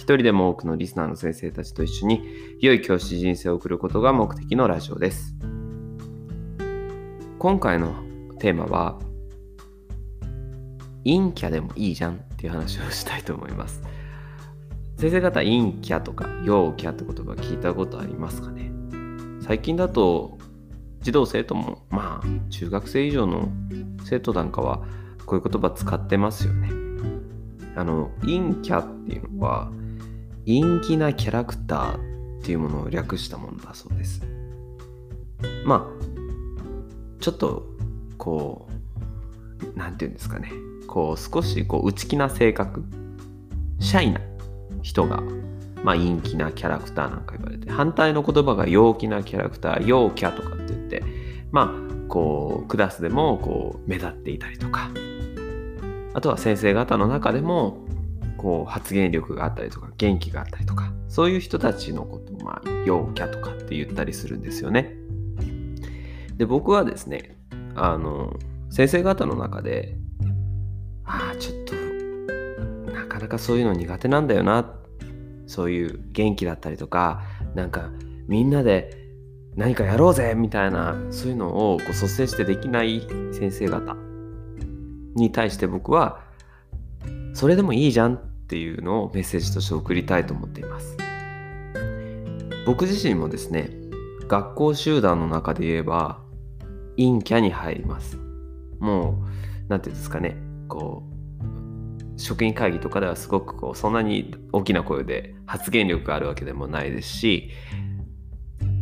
一人でも多くのリスナーの先生たちと一緒に良い教師人生を送ることが目的のラジオです。今回のテーマは陰キャでもいいじゃんっていう話をしたいと思います。先生方陰キャとか陽キャって言葉聞いたことありますかね？最近だと児童生徒もまあ中学生以上の生徒なんかはこういう言葉使ってますよね。あの陰キャっていうのは陰気なキャラクターっていうものを略したものだそうです。まあちょっとこう何て言うんですかね。こう少しこう内気な性格。シャイな人がまあ陰気なキャラクターなんか言われて反対の言葉が陽気なキャラクター陽キャとかって言ってまあこうクラスでもこう目立っていたりとか。あとは先生方の中でもこう発言力があったりとか元気があったりとかそういう人たちのことをまあ陽キャとかって言ったりするんですよね。で僕はですねあの先生方の中でああちょっとなかなかそういうの苦手なんだよなそういう元気だったりとかなんかみんなで何かやろうぜみたいなそういうのをこう率先してできない先生方に対して僕はそれでもいいじゃんっていうのをメッセージとして送りたいと思っています。僕自身もですね学校集団の中で言えば陰キャに入ります。もう何て言うんですかねこう職員会議とかではすごくこうそんなに大きな声で発言力があるわけでもないですし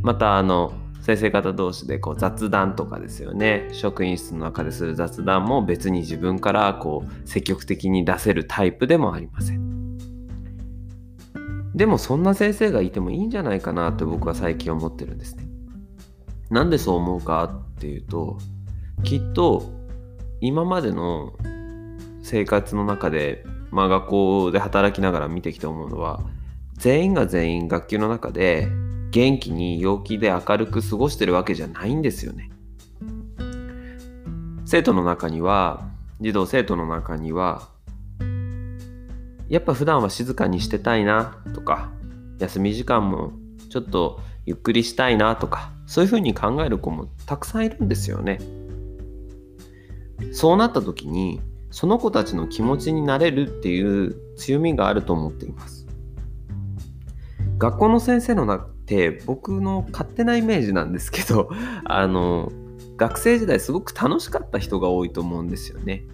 またあの先生方同士でこう雑談とかですよね。職員室の中でする雑談も別に自分からこう積極的に出せるタイプでもありません。でもそんな先生がいてもいいんじゃないかなって僕は最近思ってるんですね。なんでそう思うかっていうときっと今までの生活の中でまあ学校で働きながら見てきて思うのは全員が全員学級の中で元気に陽気で明るく過ごしてるわけじゃないんですよね。生徒の中には児童生徒の中にはやっぱ普段は静かにしてたいなとか休み時間もちょっとゆっくりしたいなとかそういうふうに考える子もたくさんいるんですよね。そうなった時にその子たちの気持ちになれるっていう強みがあると思っています。学校の先生のなって僕の勝手なイメージなんですけど あの学生時代すごく楽しかった人が多いと思うんですよね。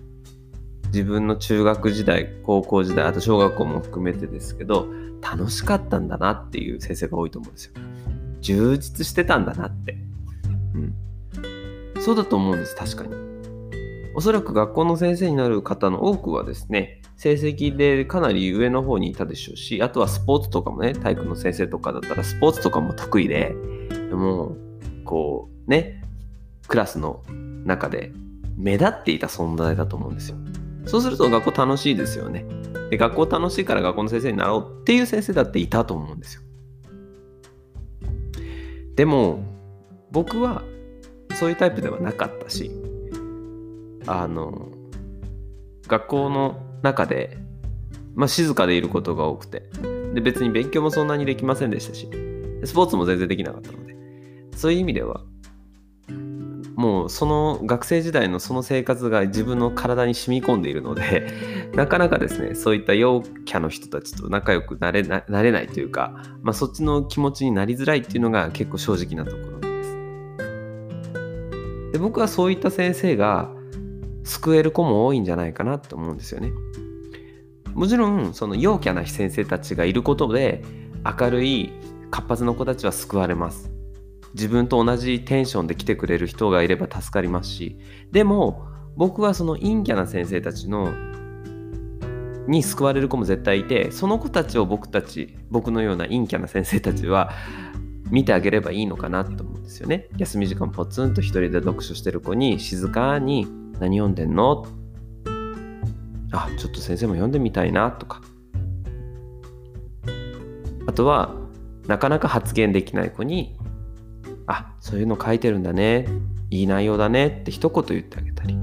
自分の中学時代高校時代あと小学校も含めてですけど楽しかったんだなっていう先生が多いと思うんですよ。充実してたんだなって。うん。そうだと思うんです確かに。おそらく学校の先生になる方の多くはですね成績でかなり上の方にいたでしょうし、あとはスポーツとかもね、体育の先生とかだったらスポーツとかも得意で、もう、こう、ね、クラスの中で目立っていた存在だと思うんですよ。そうすると学校楽しいですよね。で、学校楽しいから学校の先生になろうっていう先生だっていたと思うんですよ。でも、僕はそういうタイプではなかったし、あの、学校の中で、まあ、静かでいることが多くて。で別に勉強もそんなにできませんでしたし。スポーツも全然できなかったので。そういう意味ではもうその学生時代のその生活が自分の体に染み込んでいるので なかなかですねそういった陽キャの人たちと仲良くなれななれないというか、まあ、そっちの気持ちになりづらいっていうのが結構正直なところです。で僕はそういった先生が救える子も多いんじゃないかなと思うんですよね。もちろんその陽キャな先生たちがいることで明るい活発な子たちは救われます。自分と同じテンションで来てくれる人がいれば助かりますしでも僕はその陰キャな先生たちのに救われる子も絶対いてその子たちを僕たち僕のような陰キャな先生たちは見てあげればいいのかなと思うんですよね。休み時間ポツンと一人で読書してる子に静かに何読んでんの？あ、ちょっと先生も読んでみたいなとか。あとは、なかなか発言できない子に、あ、そういうの書いてるんだね。いい内容だねって一言言ってあげたり。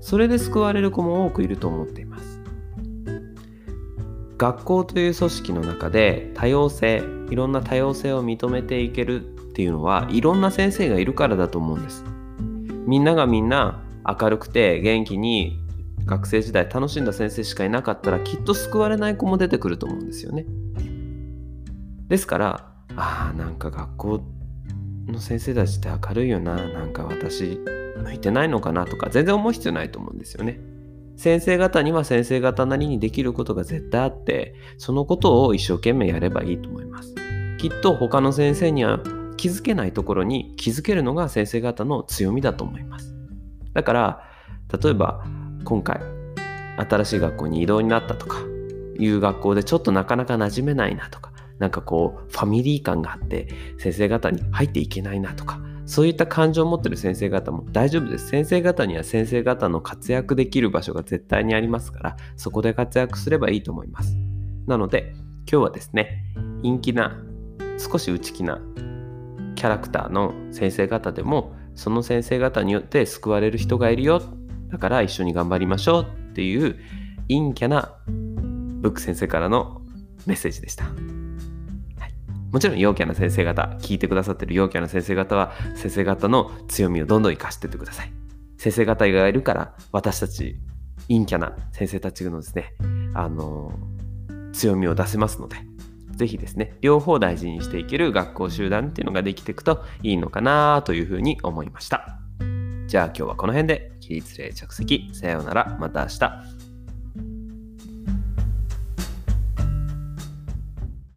それで救われる子も多くいると思っています。学校という組織の中で多様性、いろんな多様性を認めていけるっていうのはいろんな先生がいるからだと思うんです。みんながみんな明るくて元気に学生時代楽しんだ先生しかいなかったらきっと救われない子も出てくると思うんですよね。ですからああなんか学校の先生たちって明るいよななんか私向いてないのかなとか全然思う必要ないと思うんですよね。先生方には先生方なりにできることが絶対あってそのことを一生懸命やればいいと思います。きっと他の先生には気づけないところに気づけるのが先生方の強みだと思います。だから例えば今回新しい学校に異動になったとかいう学校でちょっとなかなか馴染めないなとかなんかこうファミリー感があって先生方に入っていけないなとかそういった感情を持ってる先生方も大丈夫です。先生方には先生方の活躍できる場所が絶対にありますからそこで活躍すればいいと思います。なので今日はですね陰気な少し内気なキャラクターの先生方でもその先生方によって救われる人がいるよだから一緒に頑張りましょうっていう陰キャなブック先生からのメッセージでした。もちろん陽キャな先生方、聞いてくださってる陽キャな先生方は、先生方の強みをどんどん活かしてってください。先生方がいるから、私たち、陰キャな先生たちのですね、あの、強みを出せますので、ぜひですね、両方大事にしていける学校集団っていうのができていくといいのかなというふうに思いました。じゃあ今日はこの辺で起立例着席。さようなら。また明日。